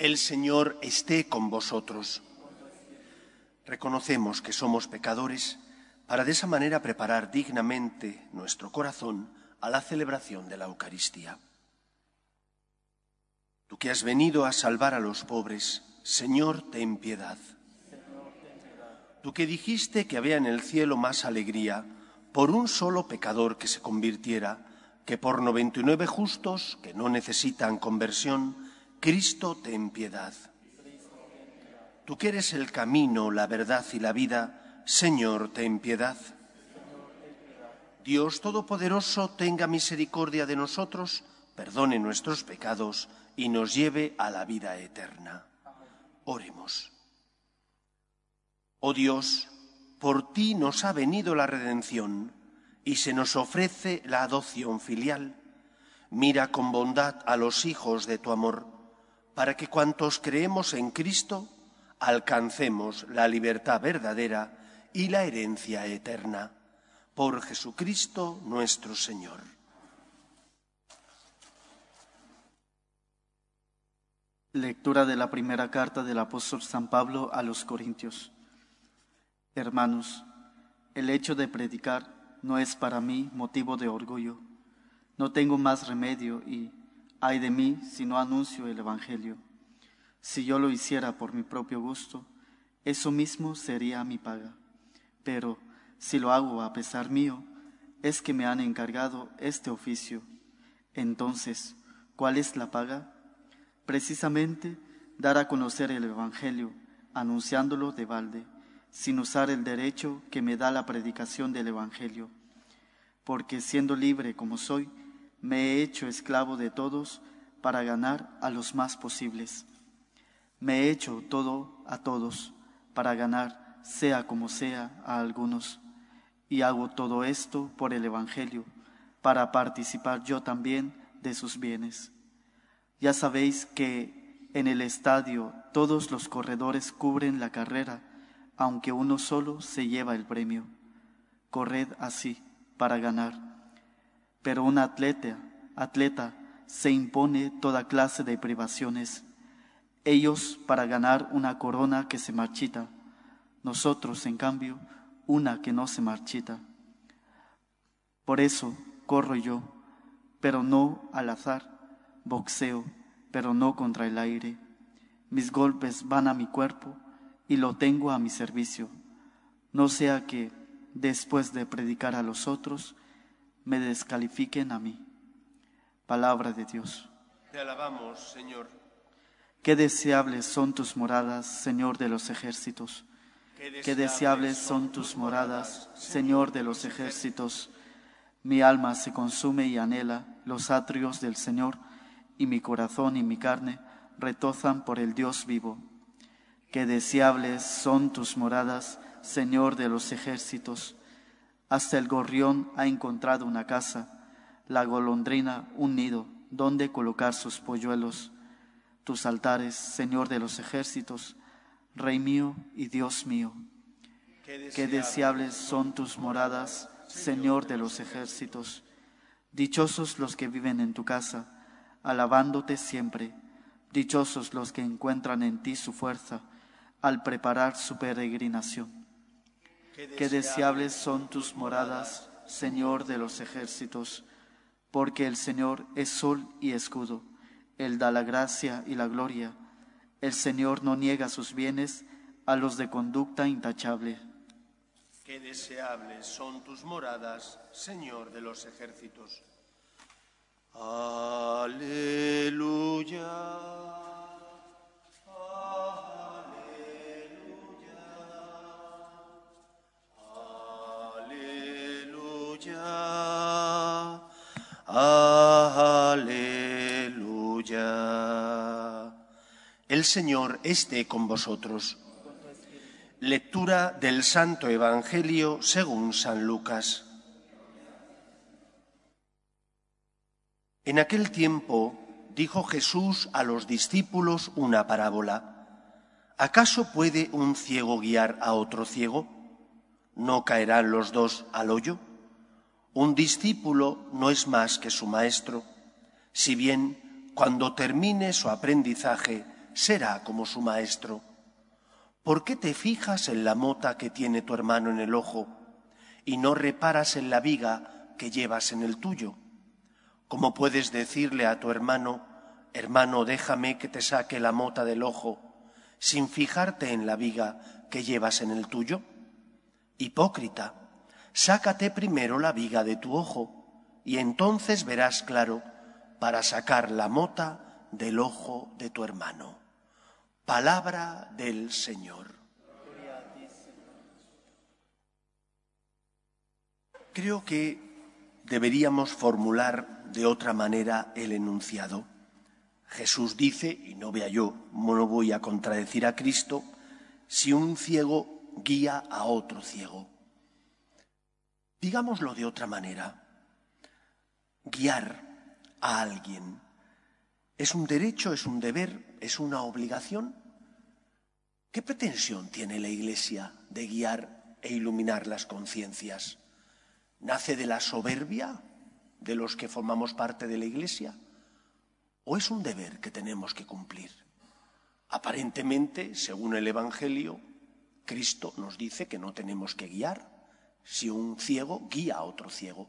El Señor esté con vosotros. Reconocemos que somos pecadores para de esa manera preparar dignamente nuestro corazón a la celebración de la Eucaristía. Tú que has venido a salvar a los pobres, Señor, ten piedad. Tú que dijiste que había en el cielo más alegría por un solo pecador que se convirtiera que por 99 justos que no necesitan conversión, Cristo ten piedad. Tú que eres el camino, la verdad y la vida, Señor, ten piedad. Dios Todopoderoso tenga misericordia de nosotros, perdone nuestros pecados y nos lleve a la vida eterna. Oremos. Oh Dios, por ti nos ha venido la redención y se nos ofrece la adopción filial. Mira con bondad a los hijos de tu amor, para que cuantos creemos en Cristo alcancemos la libertad verdadera y la herencia eterna. Por Jesucristo nuestro Señor. Lectura de la primera carta del apóstol San Pablo a los Corintios. Hermanos, el hecho de predicar no es para mí motivo de orgullo. No tengo más remedio y, ay de mí, si no anuncio el Evangelio. Si yo lo hiciera por mi propio gusto, eso mismo sería mi paga. Pero si lo hago a pesar mío, es que me han encargado este oficio. Entonces, ¿cuál es la paga? Precisamente dar a conocer el Evangelio, anunciándolo de balde sin usar el derecho que me da la predicación del Evangelio, porque siendo libre como soy, me he hecho esclavo de todos para ganar a los más posibles. Me he hecho todo a todos para ganar, sea como sea, a algunos. Y hago todo esto por el Evangelio, para participar yo también de sus bienes. Ya sabéis que en el estadio todos los corredores cubren la carrera, aunque uno solo se lleva el premio. Corred así para ganar. Pero un atleta, atleta se impone toda clase de privaciones. Ellos para ganar una corona que se marchita, nosotros en cambio una que no se marchita. Por eso corro yo, pero no al azar, boxeo, pero no contra el aire. Mis golpes van a mi cuerpo, y lo tengo a mi servicio, no sea que, después de predicar a los otros, me descalifiquen a mí. Palabra de Dios. Te alabamos, Señor. Qué deseables son tus moradas, Señor de los ejércitos. Qué deseables son tus moradas, Señor de los ejércitos. Mi alma se consume y anhela los atrios del Señor, y mi corazón y mi carne retozan por el Dios vivo. Qué deseables son tus moradas, Señor de los ejércitos. Hasta el gorrión ha encontrado una casa, la golondrina un nido donde colocar sus polluelos. Tus altares, Señor de los ejércitos, Rey mío y Dios mío. Qué deseables son tus moradas, Señor de los ejércitos. Dichosos los que viven en tu casa, alabándote siempre. Dichosos los que encuentran en ti su fuerza al preparar su peregrinación. Qué deseables son tus moradas, Señor de los ejércitos, porque el Señor es sol y escudo, Él da la gracia y la gloria, el Señor no niega sus bienes a los de conducta intachable. Qué deseables son tus moradas, Señor de los ejércitos. Aleluya. El Señor esté con vosotros. Lectura del Santo Evangelio según San Lucas. En aquel tiempo dijo Jesús a los discípulos una parábola. ¿Acaso puede un ciego guiar a otro ciego? ¿No caerán los dos al hoyo? Un discípulo no es más que su maestro, si bien cuando termine su aprendizaje será como su maestro. ¿Por qué te fijas en la mota que tiene tu hermano en el ojo y no reparas en la viga que llevas en el tuyo? ¿Cómo puedes decirle a tu hermano, hermano, déjame que te saque la mota del ojo, sin fijarte en la viga que llevas en el tuyo? Hipócrita, sácate primero la viga de tu ojo, y entonces verás claro para sacar la mota del ojo de tu hermano. Palabra del Señor. Creo que deberíamos formular de otra manera el enunciado. Jesús dice, y no vea yo, no voy a contradecir a Cristo, si un ciego guía a otro ciego. Digámoslo de otra manera. Guiar a alguien ¿Es un derecho, es un deber, es una obligación? ¿Qué pretensión tiene la Iglesia de guiar e iluminar las conciencias? ¿Nace de la soberbia de los que formamos parte de la Iglesia? ¿O es un deber que tenemos que cumplir? Aparentemente, según el Evangelio, Cristo nos dice que no tenemos que guiar si un ciego guía a otro ciego.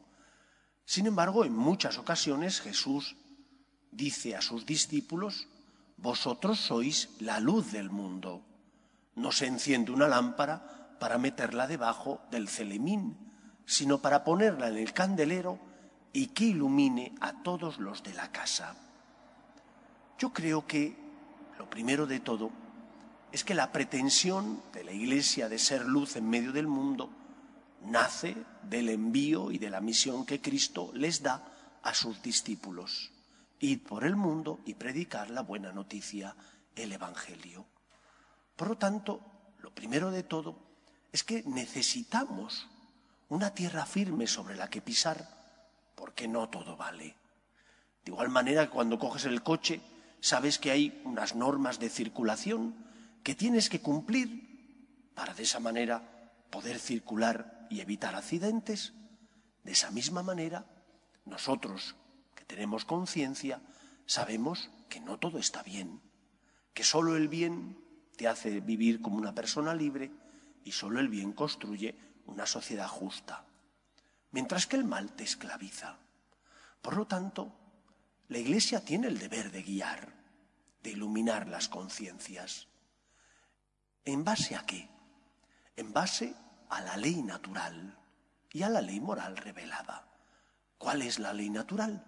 Sin embargo, en muchas ocasiones Jesús dice a sus discípulos, vosotros sois la luz del mundo. No se enciende una lámpara para meterla debajo del celemín, sino para ponerla en el candelero y que ilumine a todos los de la casa. Yo creo que lo primero de todo es que la pretensión de la Iglesia de ser luz en medio del mundo nace del envío y de la misión que Cristo les da a sus discípulos ir por el mundo y predicar la buena noticia, el Evangelio. Por lo tanto, lo primero de todo es que necesitamos una tierra firme sobre la que pisar, porque no todo vale. De igual manera que cuando coges el coche, sabes que hay unas normas de circulación que tienes que cumplir para de esa manera poder circular y evitar accidentes. De esa misma manera, nosotros tenemos conciencia, sabemos que no todo está bien, que solo el bien te hace vivir como una persona libre y solo el bien construye una sociedad justa, mientras que el mal te esclaviza. Por lo tanto, la Iglesia tiene el deber de guiar, de iluminar las conciencias. ¿En base a qué? En base la ley natural y a la ley moral revelada. ¿Cuál es la ley natural?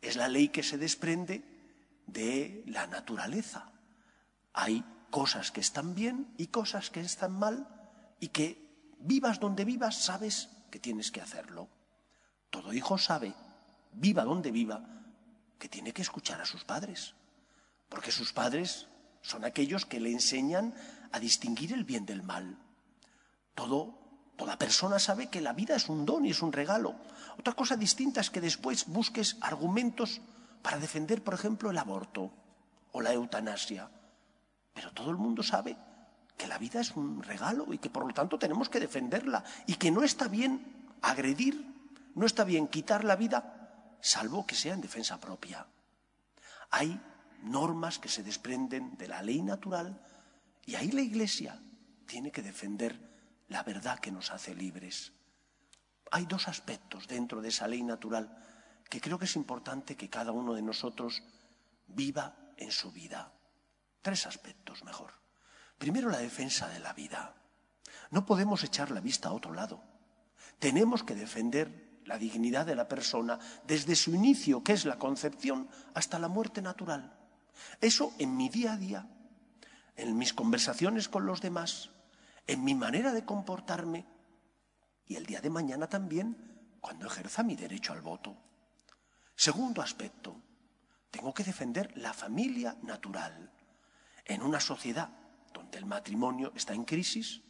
Es la ley que se desprende de la naturaleza. Hay cosas que están bien y cosas que están mal y que vivas donde vivas sabes que tienes que hacerlo. Todo hijo sabe, viva donde viva, que tiene que escuchar a sus padres, porque sus padres son aquellos que le enseñan a distinguir el bien del mal. Todo Toda persona sabe que la vida es un don y es un regalo. Otra cosa distinta es que después busques argumentos para defender, por ejemplo, el aborto o la eutanasia. Pero todo el mundo sabe que la vida es un regalo y que por lo tanto tenemos que defenderla y que no está bien agredir, no está bien quitar la vida, salvo que sea en defensa propia. Hay normas que se desprenden de la ley natural y ahí la Iglesia tiene que defender la verdad que nos hace libres. Hay dos aspectos dentro de esa ley natural que creo que es importante que cada uno de nosotros viva en su vida. Tres aspectos mejor. Primero, la defensa de la vida. No podemos echar la vista a otro lado. Tenemos que defender la dignidad de la persona desde su inicio, que es la concepción, hasta la muerte natural. Eso en mi día a día, en mis conversaciones con los demás, en mi manera de comportarme. Y el día de mañana también cuando ejerza mi derecho al voto. Segundo aspecto, tengo que defender la familia natural. En una sociedad donde el matrimonio está en crisis,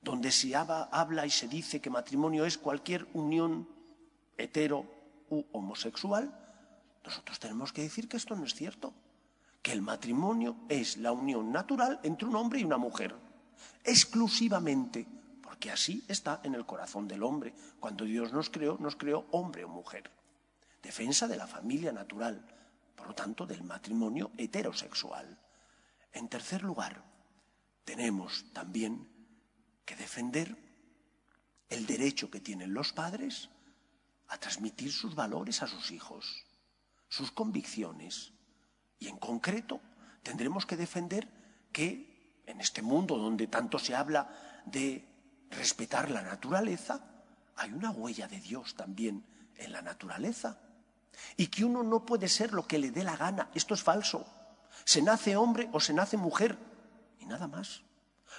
donde se habla y se dice que matrimonio es cualquier unión hetero u homosexual, nosotros tenemos que decir que esto no es cierto, que el matrimonio es la unión natural entre un hombre y una mujer, exclusivamente, porque así está en el corazón del hombre. Cuando Dios nos creó, nos creó hombre o mujer. Defensa de la familia natural, por lo tanto, del matrimonio heterosexual. En tercer lugar, tenemos también que defender el derecho que tienen los padres a transmitir sus valores a sus hijos, sus convicciones. Y en concreto tendremos que defender que en este mundo donde tanto se habla de respetar la naturaleza, hay una huella de Dios también en la naturaleza. Y que uno no puede ser lo que le dé la gana. Esto es falso. Se nace hombre o se nace mujer. Y nada más.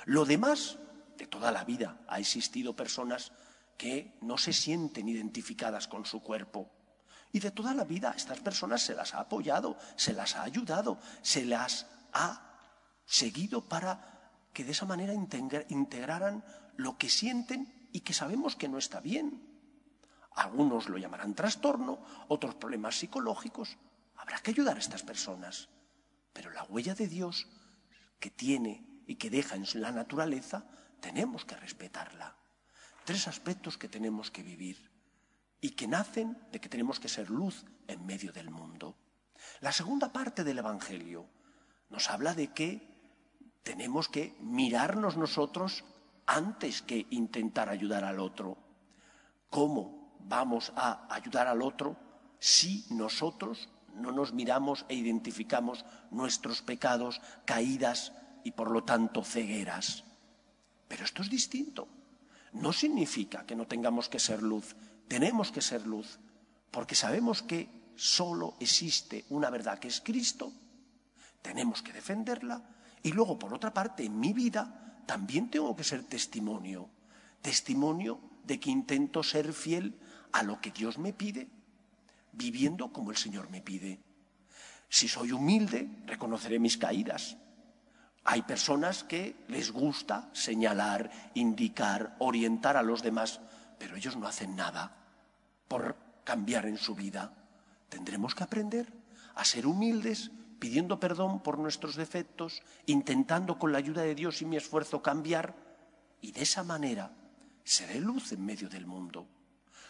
Lo demás, de toda la vida, ha existido personas que no se sienten identificadas con su cuerpo. Y de toda la vida estas personas se las ha apoyado, se las ha ayudado, se las ha seguido para que de esa manera integraran lo que sienten y que sabemos que no está bien. Algunos lo llamarán trastorno, otros problemas psicológicos. Habrá que ayudar a estas personas. Pero la huella de Dios que tiene y que deja en la naturaleza, tenemos que respetarla tres aspectos que tenemos que vivir y que nacen de que tenemos que ser luz en medio del mundo. La segunda parte del Evangelio nos habla de que tenemos que mirarnos nosotros antes que intentar ayudar al otro. ¿Cómo vamos a ayudar al otro si nosotros no nos miramos e identificamos nuestros pecados, caídas y por lo tanto cegueras? Pero esto es distinto no significa que no tengamos que ser luz. Tenemos que ser luz, porque sabemos que solo existe una verdad que es Cristo. Tenemos que defenderla. Y luego, por otra parte, en mi vida también tengo que ser testimonio. Testimonio de que intento ser fiel a lo que Dios me pide, viviendo como el Señor me pide. Si soy humilde, reconoceré mis caídas. Hay personas que les gusta señalar, indicar, orientar a los demás, pero ellos no hacen nada por cambiar en su vida. Tendremos que aprender a ser humildes, pidiendo perdón por nuestros defectos, intentando con la ayuda de Dios y mi esfuerzo cambiar, y de esa manera seré luz en medio del mundo.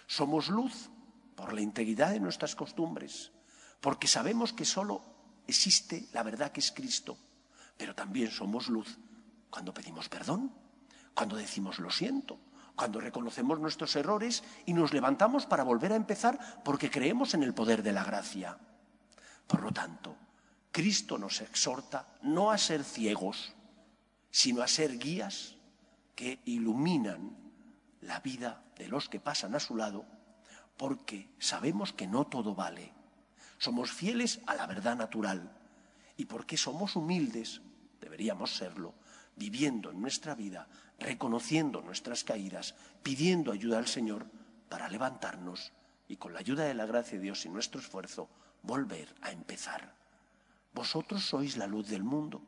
Somos luz por la integridad de nuestras costumbres, porque sabemos que solo existe la verdad que es Cristo pero también somos luz cuando pedimos perdón, cuando decimos lo siento, cuando reconocemos nuestros errores y nos levantamos para volver a empezar porque creemos en el poder de la gracia. Por lo tanto, Cristo nos exhorta no a ser ciegos, sino a ser guías que iluminan la vida de los que pasan a su lado, porque sabemos que no todo vale. Somos fieles a la verdad natural y porque somos humildes deberíamos serlo, viviendo en nuestra vida, reconociendo nuestras caídas, pidiendo ayuda al Señor para levantarnos y con la ayuda de la gracia de Dios y nuestro esfuerzo volver a empezar. Vosotros sois la luz del mundo.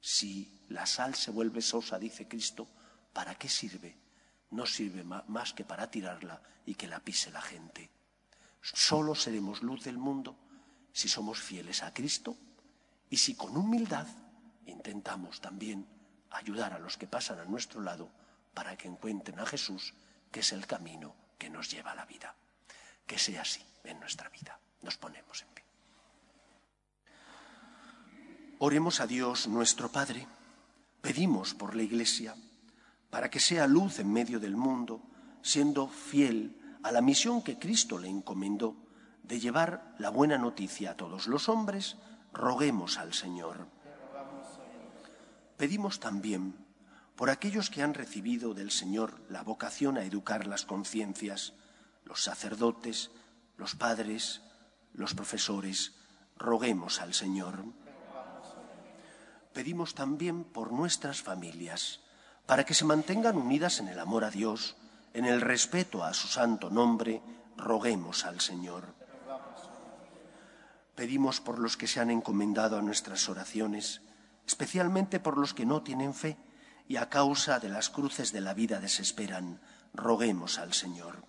Si la sal se vuelve sosa, dice Cristo, ¿para qué sirve? No sirve más que para tirarla y que la pise la gente. Solo seremos luz del mundo si somos fieles a Cristo y si con humildad intentamos también ayudar a los que pasan a nuestro lado para que encuentren a Jesús, que es el camino que nos lleva a la vida. Que sea así en nuestra vida. Nos ponemos en pie. Oremos a Dios nuestro Padre. Pedimos por la Iglesia para que sea luz en medio del mundo, siendo fiel a la misión que Cristo le encomendó de llevar la buena noticia a todos los hombres, roguemos al Señor. Pedimos también por aquellos que han recibido del Señor la vocación a educar las conciencias, los sacerdotes, los padres, los profesores, roguemos al Señor. Pedimos también por nuestras familias, para que se mantengan unidas en el amor a Dios, en el respeto a su santo nombre, roguemos al Señor. Pedimos por los que se han encomendado a nuestras oraciones, especialmente por los que no tienen fe y a causa de las cruces de la vida desesperan, roguemos al Señor.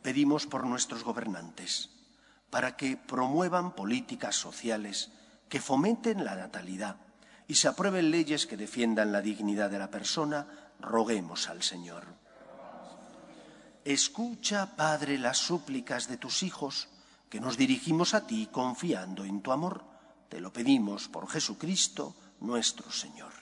Pedimos por nuestros gobernantes, para que promuevan políticas sociales que fomenten la natalidad y se aprueben leyes que defiendan la dignidad de la persona, roguemos al Señor. Escucha, Padre, las súplicas de tus hijos, que nos dirigimos a ti confiando en tu amor. Te lo pedimos por Jesucristo nuestro Señor.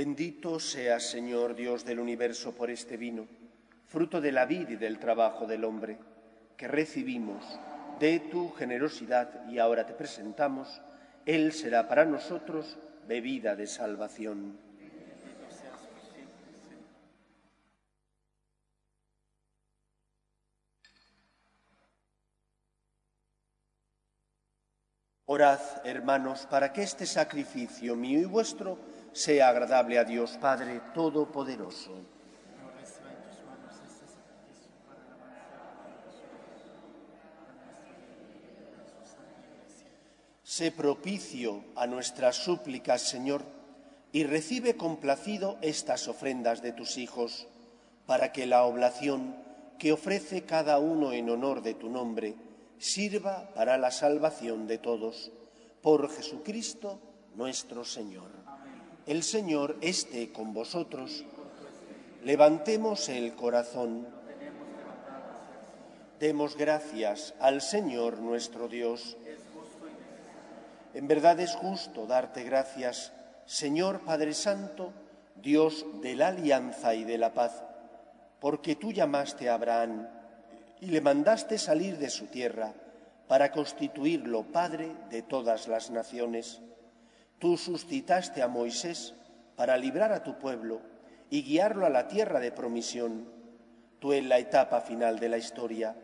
Bendito sea, Señor Dios del universo, por este vino, fruto de la vida y del trabajo del hombre, que recibimos de tu generosidad y ahora te presentamos, Él será para nosotros bebida de salvación. Orad, hermanos, para que este sacrificio mío y vuestro sea agradable a Dios Padre Todopoderoso. Sé propicio a nuestras súplicas, Señor, y recibe complacido estas ofrendas de tus hijos, para que la oblación que ofrece cada uno en honor de tu nombre sirva para la salvación de todos. Por Jesucristo nuestro Señor. El Señor esté con vosotros. Levantemos el corazón. Demos gracias al Señor nuestro Dios. En verdad es justo darte gracias, Señor Padre Santo, Dios de la alianza y de la paz, porque tú llamaste a Abraham y le mandaste salir de su tierra para constituirlo Padre de todas las naciones Tú suscitaste a Moisés para librar a tu pueblo y guiarlo a la tierra de promisión. Tú en la etapa final de la historia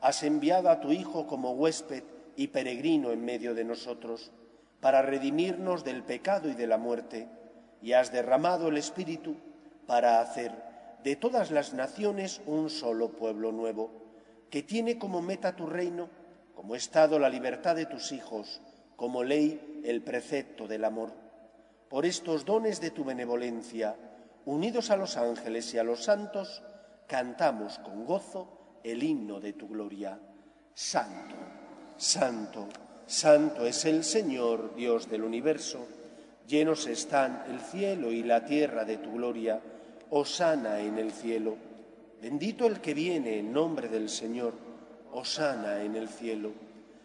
has enviado a tu Hijo como huésped y peregrino en medio de nosotros para redimirnos del pecado y de la muerte, y has derramado el Espíritu para hacer de todas las naciones un solo pueblo nuevo, que tiene como meta tu reino, como estado la libertad de tus hijos, como ley el precepto del amor. Por estos dones de tu benevolencia, unidos a los ángeles y a los santos, cantamos con gozo el himno de tu gloria. Santo, santo, santo es el Señor, Dios del universo. Llenos están el cielo y la tierra de tu gloria. Osana en el cielo. Bendito el que viene en nombre del Señor. Osana en el cielo.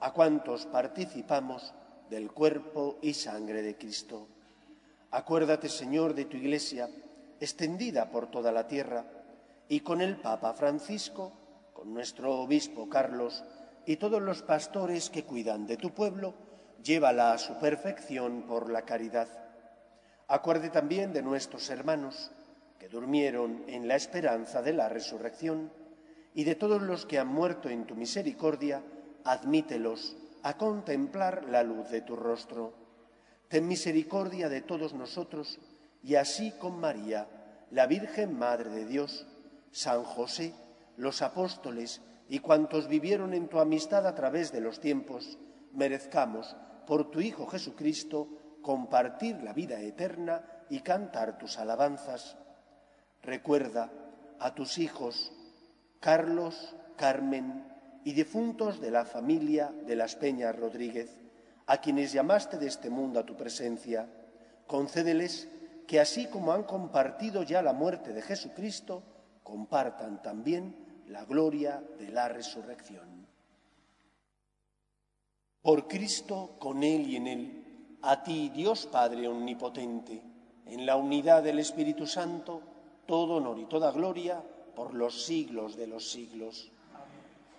a cuantos participamos del cuerpo y sangre de Cristo. Acuérdate, Señor, de tu Iglesia, extendida por toda la tierra, y con el Papa Francisco, con nuestro obispo Carlos y todos los pastores que cuidan de tu pueblo, llévala a su perfección por la caridad. Acuerde también de nuestros hermanos que durmieron en la esperanza de la resurrección y de todos los que han muerto en tu misericordia, admítelos a contemplar la luz de tu rostro. Ten misericordia de todos nosotros y así con María, la Virgen Madre de Dios, San José, los apóstoles y cuantos vivieron en tu amistad a través de los tiempos, merezcamos, por tu Hijo Jesucristo, compartir la vida eterna y cantar tus alabanzas. Recuerda a tus hijos Carlos, Carmen, y difuntos de la familia de las Peñas Rodríguez, a quienes llamaste de este mundo a tu presencia, concédeles que así como han compartido ya la muerte de Jesucristo, compartan también la gloria de la resurrección. Por Cristo, con Él y en Él, a ti, Dios Padre Omnipotente, en la unidad del Espíritu Santo, todo honor y toda gloria por los siglos de los siglos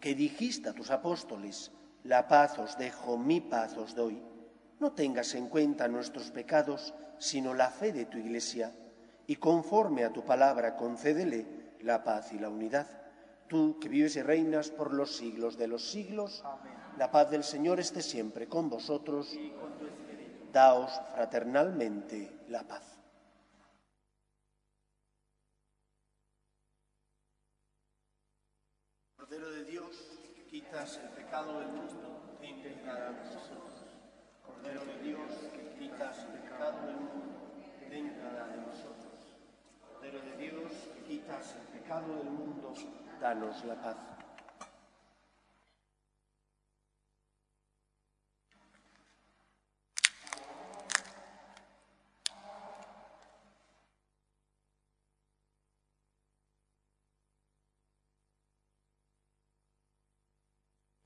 que dijiste a tus apóstoles, la paz os dejo, mi paz os doy, no tengas en cuenta nuestros pecados, sino la fe de tu Iglesia, y conforme a tu palabra concédele la paz y la unidad. Tú que vives y reinas por los siglos de los siglos, la paz del Señor esté siempre con vosotros. Daos fraternalmente la paz. Quitas el pecado del mundo, ten piedad de nosotros. Cordero de Dios, que quitas el pecado del mundo, ten piedad de nosotros. Cordero de Dios, que quitas el pecado del mundo, danos la paz.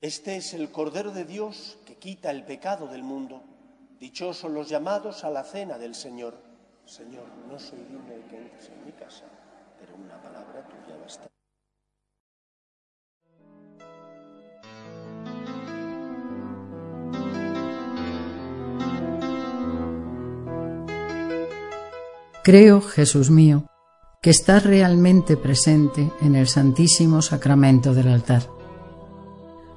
Este es el Cordero de Dios que quita el pecado del mundo. Dichosos los llamados a la cena del Señor. Señor, no soy digno de que entres en mi casa, pero una palabra tuya basta. Creo, Jesús mío, que estás realmente presente en el Santísimo Sacramento del altar.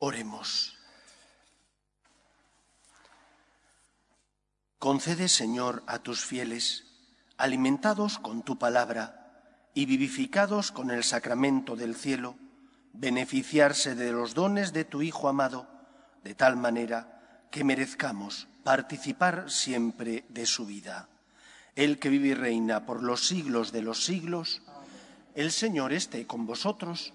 Oremos. Concede, Señor, a tus fieles, alimentados con tu palabra y vivificados con el sacramento del cielo, beneficiarse de los dones de tu Hijo amado, de tal manera que merezcamos participar siempre de su vida. El que vive y reina por los siglos de los siglos, el Señor esté con vosotros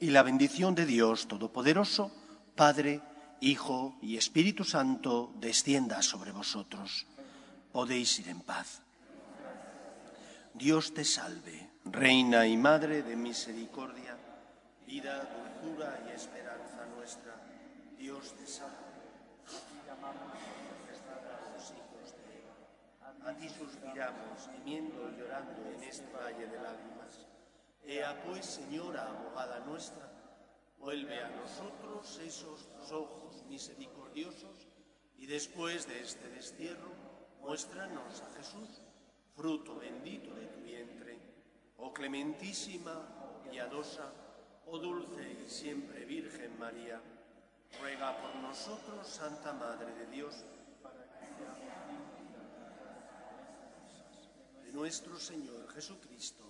y la bendición de Dios Todopoderoso, Padre, Hijo y Espíritu Santo, descienda sobre vosotros. Podéis ir en paz. Dios te salve, Reina y Madre de Misericordia, vida, dulzura y esperanza nuestra. Dios te salve. A ti suspiramos, gimiendo y llorando en este valle de lágrimas. Ea pues, Señora, abogada nuestra, vuelve a nosotros esos ojos misericordiosos y después de este destierro, muéstranos a Jesús, fruto bendito de tu vientre. Oh clementísima, piadosa, oh dulce y siempre Virgen María, ruega por nosotros, Santa Madre de Dios, para que de nuestro Señor Jesucristo.